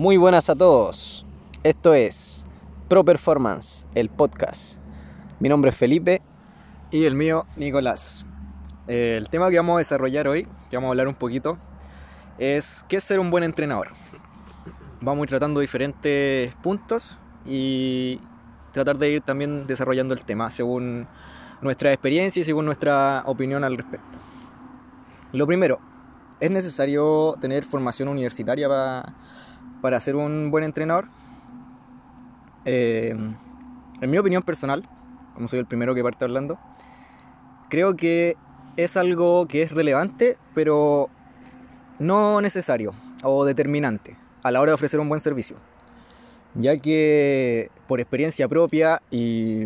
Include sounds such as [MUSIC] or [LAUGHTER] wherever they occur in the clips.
Muy buenas a todos. Esto es Pro Performance, el podcast. Mi nombre es Felipe. Y el mío, Nicolás. El tema que vamos a desarrollar hoy, que vamos a hablar un poquito, es qué es ser un buen entrenador. Vamos a ir tratando diferentes puntos y tratar de ir también desarrollando el tema según nuestra experiencia y según nuestra opinión al respecto. Lo primero, ¿es necesario tener formación universitaria para, para ser un buen entrenador? Eh, en mi opinión personal, como soy el primero que parte hablando, creo que es algo que es relevante, pero no necesario o determinante a la hora de ofrecer un buen servicio. Ya que por experiencia propia y,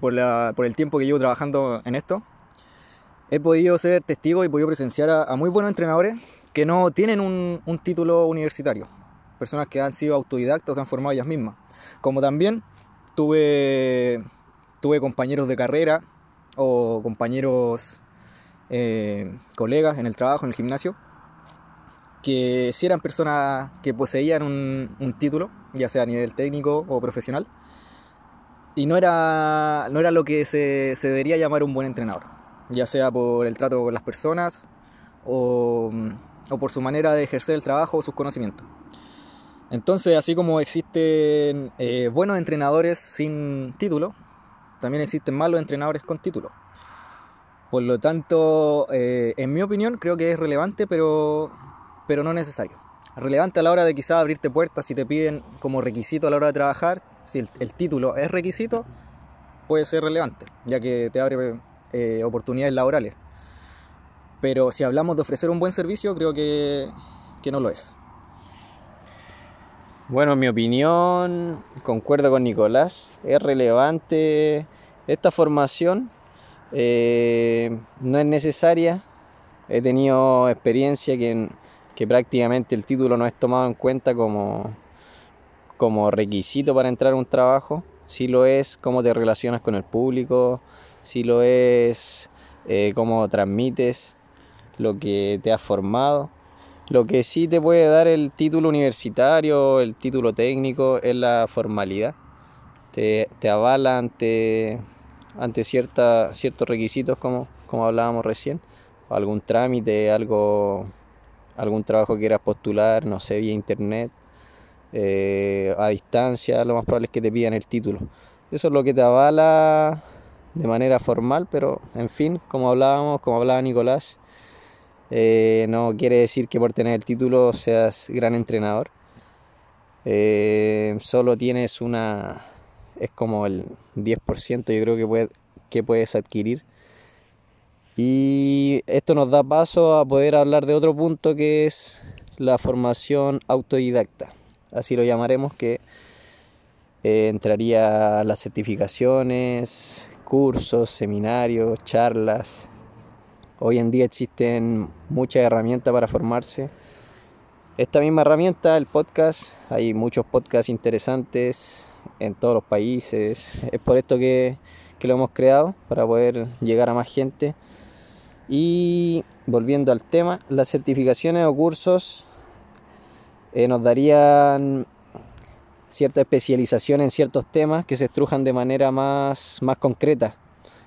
por el tiempo que llevo trabajando en esto, he podido ser testigo y podido presenciar a, a muy buenos entrenadores que no tienen un, título universitario. Personas que han sido autodidactas se han formado ellas mismas. Como también tuve, tuve compañeros de carrera o compañeros, eh, colegas en el trabajo, en el gimnasio, que si eran personas que poseían un, un, título, ya sea a nivel técnico o profesional, y no era, no era lo que se, se debería llamar un buen entrenador, ya sea por el trato con las personas o, o por su manera de ejercer el trabajo o sus conocimientos. Entonces, así como existen eh, buenos entrenadores sin título, también existen malos entrenadores con título. Por lo tanto, eh, en mi opinión, creo que es relevante, pero, pero no necesario. Relevante a la hora de quizás abrirte puertas si te piden como requisito a la hora de trabajar, si el, título es requisito, puede ser relevante, ya que te abre eh, oportunidades laborales. Pero si hablamos de ofrecer un buen servicio, creo que, que no lo es. Bueno, en mi opinión, concuerdo con Nicolás, es relevante esta formación, eh, no es necesaria, he tenido experiencia que, que, prácticamente el título no es tomado en cuenta como, como requisito para entrar a un trabajo, si lo es cómo te relacionas con el público, si lo es eh, cómo transmites lo que te has formado. Lo que sí te puede dar el título universitario, el título técnico, es la formalidad. Te, te avala ante, ante cierta, ciertos requisitos, como, como hablábamos recién, algún trámite, algo, algún trabajo que quieras postular, no sé, vía internet, eh, a distancia, lo más probable es que te pidan el título. Eso es lo que te avala de manera formal, pero en fin, como hablábamos, como hablaba Nicolás, eh, no quiere decir que por tener el título seas gran entrenador. Eh, solo tienes una... es como el 10% yo creo que, que puedes adquirir. Y esto nos da paso a poder hablar de otro punto que es la formación autodidacta. Así lo llamaremos que eh, entraría las certificaciones, cursos, seminarios, charlas, Hoy en día existen muchas herramientas para formarse. Esta misma herramienta, el podcast, hay muchos podcasts interesantes en todos los países. Es por esto que, que lo hemos creado, para poder llegar a más gente. Y volviendo al tema, las certificaciones o cursos eh, nos darían cierta especialización en ciertos temas que se estrujan de manera más, más concreta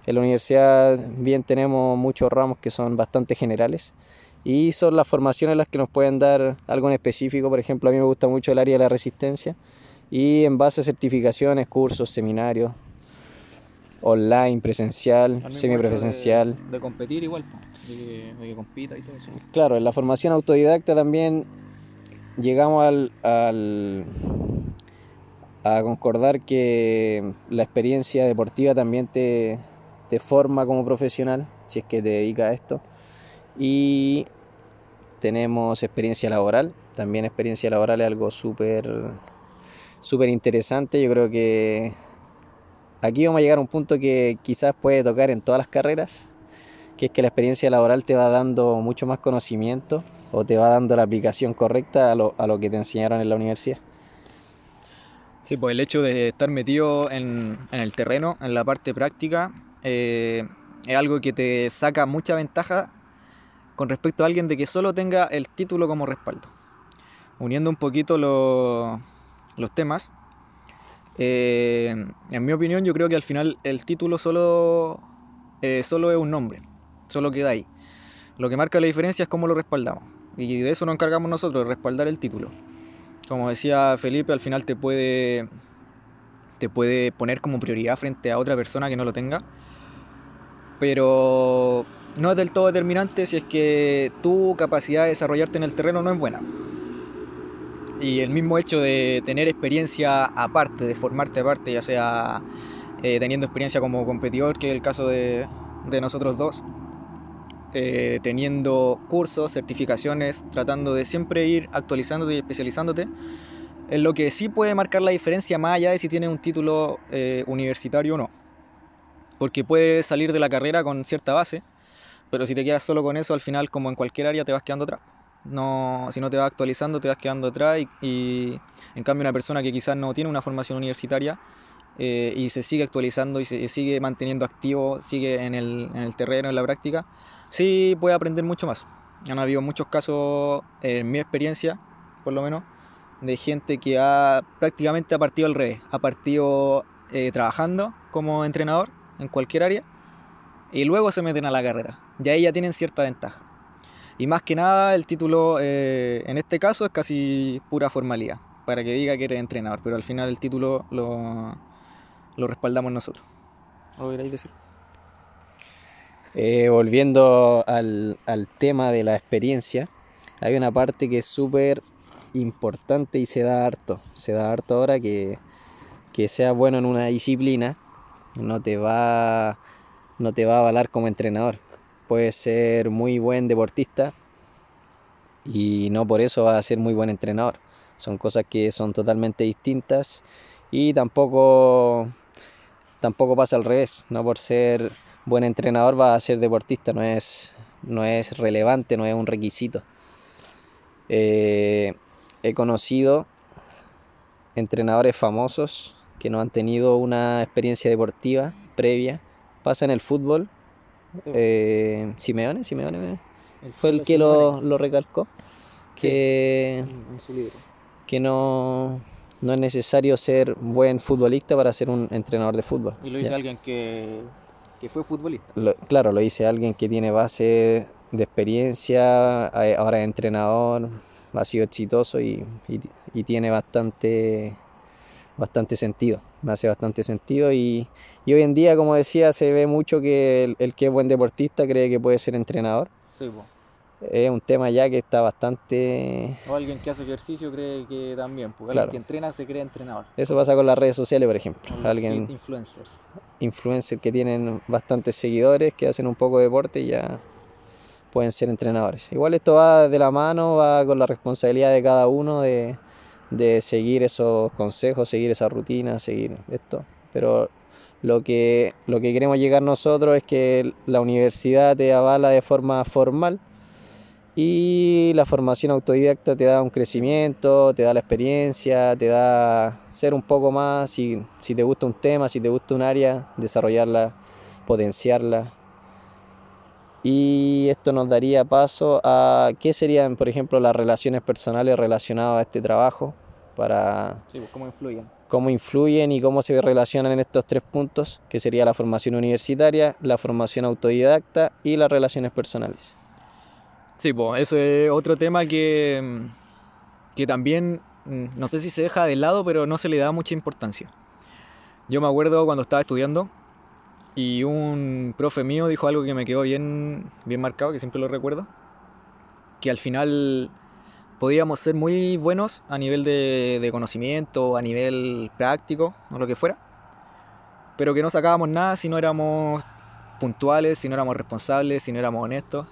en la universidad bien tenemos muchos ramos que son bastante generales y son las formaciones las que nos pueden dar algo en específico. Por ejemplo, a mí me gusta mucho el área de la resistencia y en base a certificaciones, cursos, seminarios, online, presencial, semipresencial. De, de, competir igual, de que, de que, compita y todo eso. Claro, en la formación autodidacta también llegamos al, al a concordar que la experiencia deportiva también te, te forma como profesional, si es que te dedicas a esto. Y tenemos experiencia laboral, también experiencia laboral es algo súper súper interesante. Yo creo que aquí vamos a llegar a un punto que quizás puede tocar en todas las carreras, que es que la experiencia laboral te va dando mucho más conocimiento o te va dando la aplicación correcta a lo, a lo que te enseñaron en la universidad. Sí, pues el hecho de estar metido en, en el terreno, en la parte práctica, eh, es algo que te saca mucha ventaja con respecto a alguien de que solo tenga el título como respaldo. uniendo un poquito los temas, eh, en mi opinión yo creo que al final el título solo, eh, solo es un nombre, solo queda ahí. Lo que marca la diferencia es cómo lo respaldamos. Y de eso nos encargamos nosotros, de respaldar el título. Como decía Felipe, al final te puede, te puede poner como prioridad frente a otra persona que no lo tenga. Pero no es del todo determinante si es que tu capacidad de desarrollarte en el terreno no es buena. Y el mismo hecho de tener experiencia aparte, de formarte aparte, ya sea eh, teniendo experiencia como competidor, que es el caso de, nosotros dos, eh, teniendo cursos, certificaciones, tratando de siempre ir actualizándote y especializándote, es lo que sí puede marcar la diferencia más allá de si tienes un título eh, universitario o no. Porque puedes salir de la carrera con cierta base, pero si te quedas solo con eso, al final, como en cualquier área, te vas quedando atrás. No, si no te vas actualizando, te vas quedando atrás y, en cambio una persona que quizás no tiene una formación universitaria eh, y se sigue actualizando y se sigue manteniendo activo, sigue en el, en el terreno, en la práctica, sí puede aprender mucho más. Han habido muchos casos, en mi experiencia, por lo menos, de gente que ha prácticamente ha partido al revés, ha partido eh, trabajando como entrenador en cualquier área y luego se meten a la carrera. Y ahí ya tienen cierta ventaja. Y más que nada, el título eh, en este caso es casi pura formalidad, para que diga que eres entrenador, pero al final el título lo, lo respaldamos nosotros. ¿Lo queréis decir? Eh, volviendo al, al, tema de la experiencia, hay una parte que es súper importante y se da harto. Se da harto ahora que, que sea bueno en una disciplina no te va no te va a avalar como entrenador puede ser muy buen deportista y no por eso va a ser muy buen entrenador. Son cosas que son totalmente distintas y tampoco, tampoco pasa al revés. No por ser buen entrenador va a ser deportista, no es, no es relevante, no es un requisito. Eh, he conocido entrenadores famosos que no han tenido una experiencia deportiva previa. Pasa en el fútbol, eh, Simeone, Simeone fue el que lo, lo, recalcó, que, que no, no es necesario ser buen futbolista para ser un entrenador de fútbol. Y lo dice alguien que, que, fue futbolista. claro, lo dice alguien que tiene base de experiencia, ahora es entrenador, ha sido exitoso y, y, y tiene bastante bastante sentido, me hace bastante sentido y, hoy en día, como decía, se ve mucho que el, que es buen deportista cree que puede ser entrenador. Es un tema ya que está bastante... O alguien que hace ejercicio cree que también, porque alguien que entrena se cree entrenador. Eso pasa con las redes sociales, por ejemplo. alguien... Influencers. Influencers que tienen bastantes seguidores, que hacen un poco de deporte y ya pueden ser entrenadores. Igual esto va de la mano, va con la responsabilidad de cada uno de de seguir esos consejos, seguir esa rutina, seguir esto. Pero lo que, lo que queremos llegar nosotros es que la universidad te avala de forma formal y la formación autodidacta te da un crecimiento, te da la experiencia, te da ser un poco más, si, si te gusta un tema, si te gusta un área, desarrollarla, potenciarla. Y esto nos daría paso a qué serían, por ejemplo, las relaciones personales relacionadas a este trabajo para sí, pues, cómo influyen. Cómo influyen y cómo se relacionan en estos tres puntos, que sería la formación universitaria, la formación autodidacta y las relaciones personales. Sí, pues eso es otro tema que, que también, mm, no sé si se deja de lado, pero no se le da mucha importancia. Yo me acuerdo cuando estaba estudiando y un profe mío dijo algo que me quedó bien, bien marcado, que siempre lo recuerdo, que al final podíamos ser muy buenos a nivel de, conocimiento, a nivel práctico o lo que fuera, pero que no sacábamos nada si no éramos puntuales, si no éramos responsables, si no éramos honestos.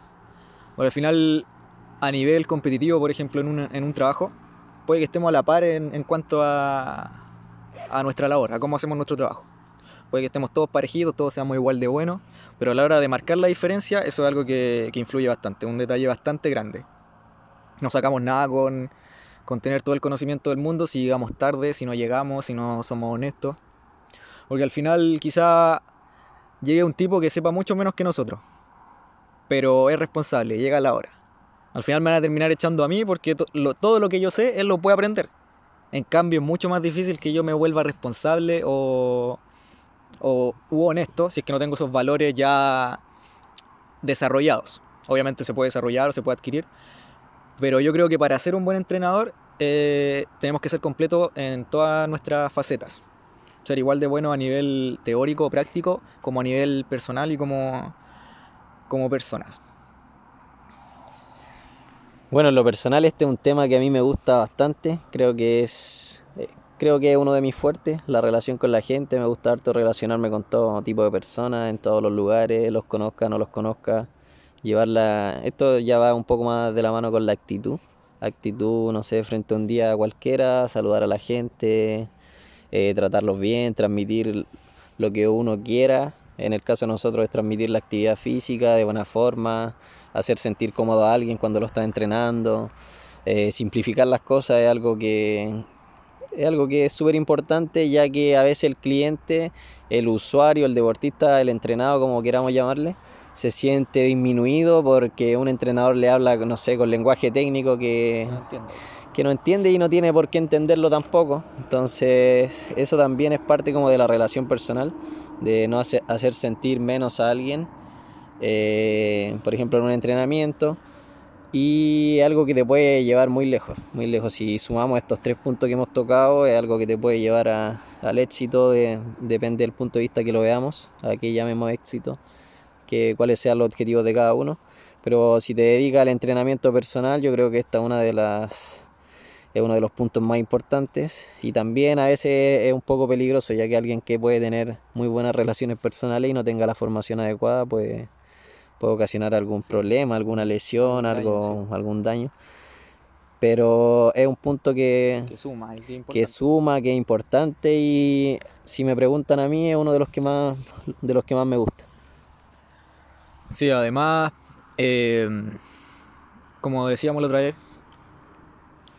Bueno, al final, a nivel competitivo, por ejemplo, en un, en un trabajo, puede que estemos a la par en, cuanto a, a nuestra labor, a cómo hacemos nuestro trabajo. Puede que estemos todos parejitos, todos seamos igual de buenos, pero a la hora de marcar la diferencia, eso es algo que, que influye bastante, un detalle bastante grande. [LAUGHS] No sacamos nada con, tener todo el conocimiento del mundo si llegamos tarde, si no llegamos, si no somos honestos. Porque al final quizá llegue un tipo que sepa mucho menos que nosotros, pero es responsable, llega la hora. Al final me van a terminar echando a mí porque todo lo que yo sé, él lo puede aprender. En cambio, es mucho más difícil que yo me vuelva responsable o, o honesto si es que no tengo esos valores ya desarrollados. Obviamente se puede desarrollar o se puede adquirir, pero yo creo que para ser un buen entrenador eh, tenemos que ser completos en todas nuestras facetas. Ser igual de bueno a nivel teórico, práctico, como a nivel personal y como, como personas. Bueno, en lo personal este es un tema que a mí me gusta bastante. Creo que es eh, creo que es uno de mis fuertes, la relación con la gente. Me gusta harto relacionarme con todo tipo de personas, en todos los lugares, los conozca, no los conozca. Llevarla, esto ya va un poco más de la mano con la actitud actitud, no sé, frente a un día cualquiera, saludar a la gente, eh, tratarlos bien, transmitir lo que uno quiera. En el caso de nosotros es transmitir la actividad física de buena forma, hacer sentir cómodo a alguien cuando lo está entrenando. Eh, simplificar las cosas es algo que es algo que es súper importante ya que a veces el cliente, el usuario, el deportista, el entrenado, como queramos llamarle, se siente disminuido porque un entrenador le habla, no sé, con lenguaje técnico que no, que no entiende y no tiene por qué entenderlo tampoco. Entonces, eso también es parte como de la relación personal, de no hacer, sentir menos a alguien, eh, por ejemplo, en un entrenamiento. Y algo que te puede llevar muy lejos, muy lejos. Si sumamos estos tres puntos que hemos tocado, es algo que te puede llevar al éxito, depende del punto de vista que lo veamos, a qué llamemos éxito que, cuáles sean los objetivos de cada uno. Pero si te dedicas al entrenamiento personal, yo creo que esta es una de las es uno de los puntos más importantes y también a veces es un poco peligroso ya que alguien que puede tener muy buenas relaciones personales y no tenga la formación adecuada pues puede ocasionar algún problema, alguna lesión, algo, algún daño. Pero es un punto que, que suma, que suma, que es importante y si me preguntan a mí es uno de los que más de los que más me gusta. Sí, además, em, como decíamos la otra vez,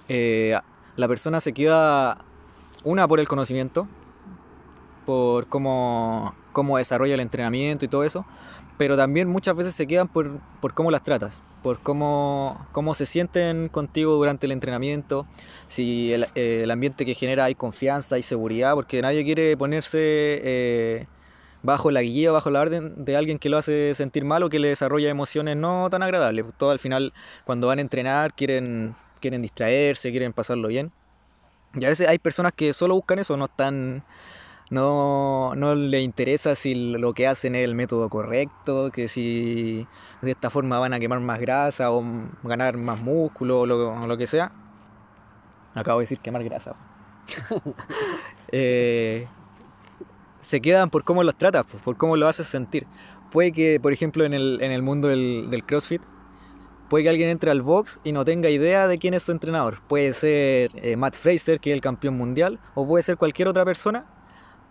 eh, la persona se queda una por el conocimiento, por cómo, cómo desarrolla el entrenamiento y todo eso, pero también muchas veces se quedan por, por cómo las tratas, por cómo, cómo se sienten contigo durante el entrenamiento, si el, el ambiente que genera hay confianza, hay seguridad, porque nadie quiere ponerse... Eh, bajo la guía, bajo la orden de alguien que lo hace sentir mal o que le desarrolla emociones no tan agradables. Todo al final, cuando van a entrenar, quieren, quieren distraerse, quieren pasarlo bien. Y a veces hay personas que solo buscan eso, no están. No, no les interesa si lo que hacen es el método correcto, que si de esta forma van a quemar más grasa o ganar más músculo o lo, lo que sea. Acabo de decir quemar grasa. [LAUGHS] eh, se quedan por cómo los tratas, por cómo lo haces sentir. Puede que, por ejemplo, en el, en el mundo del, CrossFit, puede que alguien entre al box y no tenga idea de quién es su entrenador. Puede ser eh, Matt Fraser, que es el campeón mundial, o puede ser cualquier otra persona,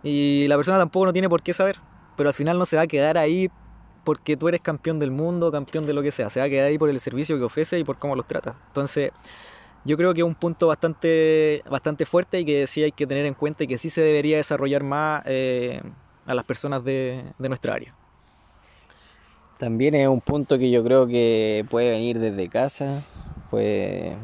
y la persona tampoco no tiene por qué saber. Pero al final no se va a quedar ahí porque tú eres campeón del mundo, campeón de lo que sea. Se va a quedar ahí por el servicio que ofrece y por cómo los trata. Entonces, yo creo que es un punto bastante, bastante fuerte y que sí hay que tener en cuenta y que sí se debería desarrollar más eh, a las personas de, nuestra área. También es un punto que yo creo que puede venir desde casa, puede,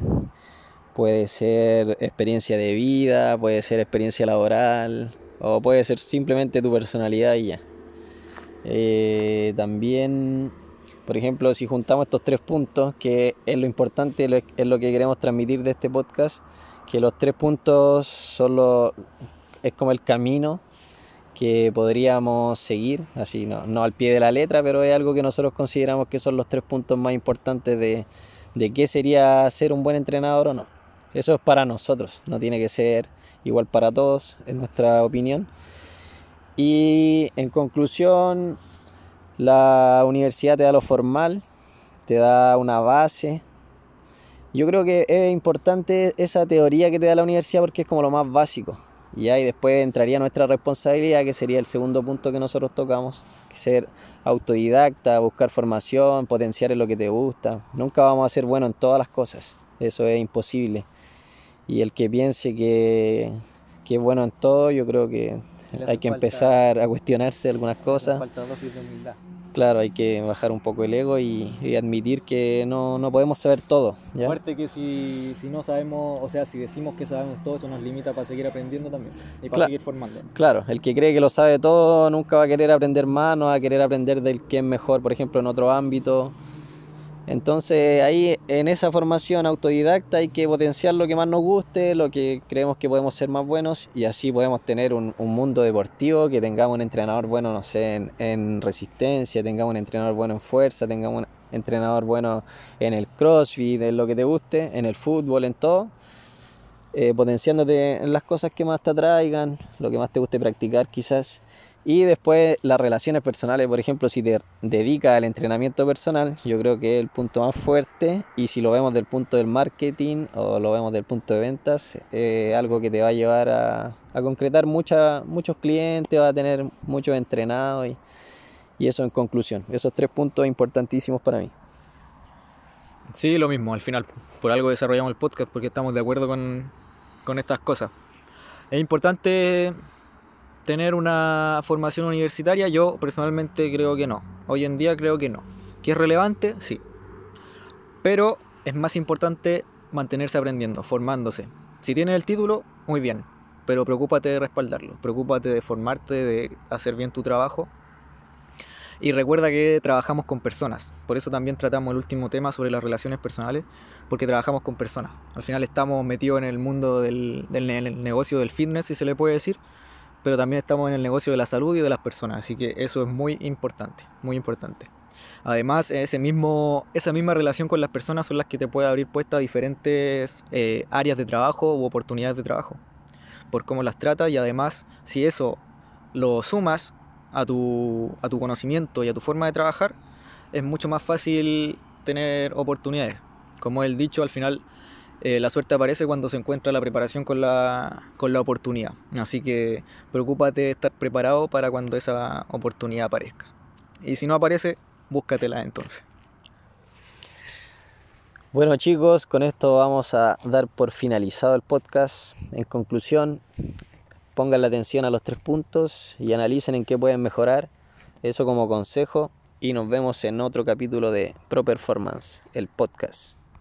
puede ser experiencia de vida, puede ser experiencia laboral o puede ser simplemente tu personalidad y ya. Eh, también por ejemplo, si juntamos estos tres puntos, que es lo importante, es lo que queremos transmitir de este podcast, que los tres puntos son es como el camino que podríamos seguir, así no, al pie de la letra, pero es algo que nosotros consideramos que son los tres puntos más importantes de, de qué sería ser un buen entrenador o no. Eso es para nosotros, no tiene que ser igual para todos, en nuestra opinión. Y en conclusión, la universidad te da lo formal, te da una base. Yo creo que es importante esa teoría que te da la universidad porque es como lo más básico. Y ahí después entraría nuestra responsabilidad, que sería el segundo punto que nosotros tocamos, que ser autodidacta, buscar formación, potenciar en lo que te gusta. Nunca vamos a ser buenos en todas las cosas, eso es imposible. Y el que piense que, que es bueno en todo, yo creo que hay que empezar a cuestionarse algunas cosas. Falta dosis de humildad. Claro, hay que bajar un poco el ego y, admitir que no, podemos saber todo. ¿ya? Aparte que si, no sabemos, o sea, si decimos que sabemos todo, eso nos limita para seguir aprendiendo también y para seguir formando. Claro, el que cree que lo sabe todo nunca va a querer aprender más, no va a querer aprender del que es mejor, por ejemplo, en otro ámbito. Entonces ahí en esa formación autodidacta hay que potenciar lo que más nos guste, lo que creemos que podemos ser más buenos y así podemos tener un, mundo deportivo, que tengamos un entrenador bueno, no sé, en, resistencia, tengamos un entrenador bueno en fuerza, tengamos un entrenador bueno en el crossfit, en lo que te guste, en el fútbol, en todo. Eh, potenciándote en las cosas que más te atraigan, lo que más te guste practicar quizás y después las relaciones personales, por ejemplo, si te dedicas al entrenamiento personal, yo creo que es el punto más fuerte. Y si lo vemos del punto del marketing o lo vemos del punto de ventas, es algo que te va a llevar a, concretar mucha, muchos clientes, va a tener muchos entrenados y, y eso en conclusión. Esos tres puntos importantísimos para mí. Sí, lo mismo, al final. Por algo desarrollamos el podcast porque estamos de acuerdo con, con estas cosas. Es importante tener una formación universitaria, yo personalmente creo que no. Hoy en día creo que no. ¿Que es relevante? Sí. Pero es más importante mantenerse aprendiendo, formándose. Si tienes el título, muy bien. Pero preocúpate de respaldarlo. Preocúpate de formarte, de hacer bien tu trabajo. Y recuerda que trabajamos con personas. Por eso también tratamos el último tema sobre las relaciones personales. Porque trabajamos con personas. Al final estamos metidos en el mundo del, del negocio del fitness, si se le puede decir pero también estamos en el negocio de la salud y de las personas, así que eso es muy importante, muy importante. Además, ese mismo, esa misma relación con las personas son las que te puede abrir puestas a diferentes eh, áreas de trabajo u oportunidades de trabajo, por cómo las trata y además, si eso lo sumas a tu, a tu conocimiento y a tu forma de trabajar, es mucho más fácil tener oportunidades. Como el dicho, al final eh, la suerte aparece cuando se encuentra la preparación con la, con la oportunidad. Así que preocúpate de estar preparado para cuando esa oportunidad aparezca. Y si no aparece, búscatela entonces. Bueno chicos, con esto vamos a dar por finalizado el podcast. En conclusión, pongan la atención a los tres puntos y analicen en qué pueden mejorar. Eso como consejo y nos vemos en otro capítulo de Pro Performance, el podcast.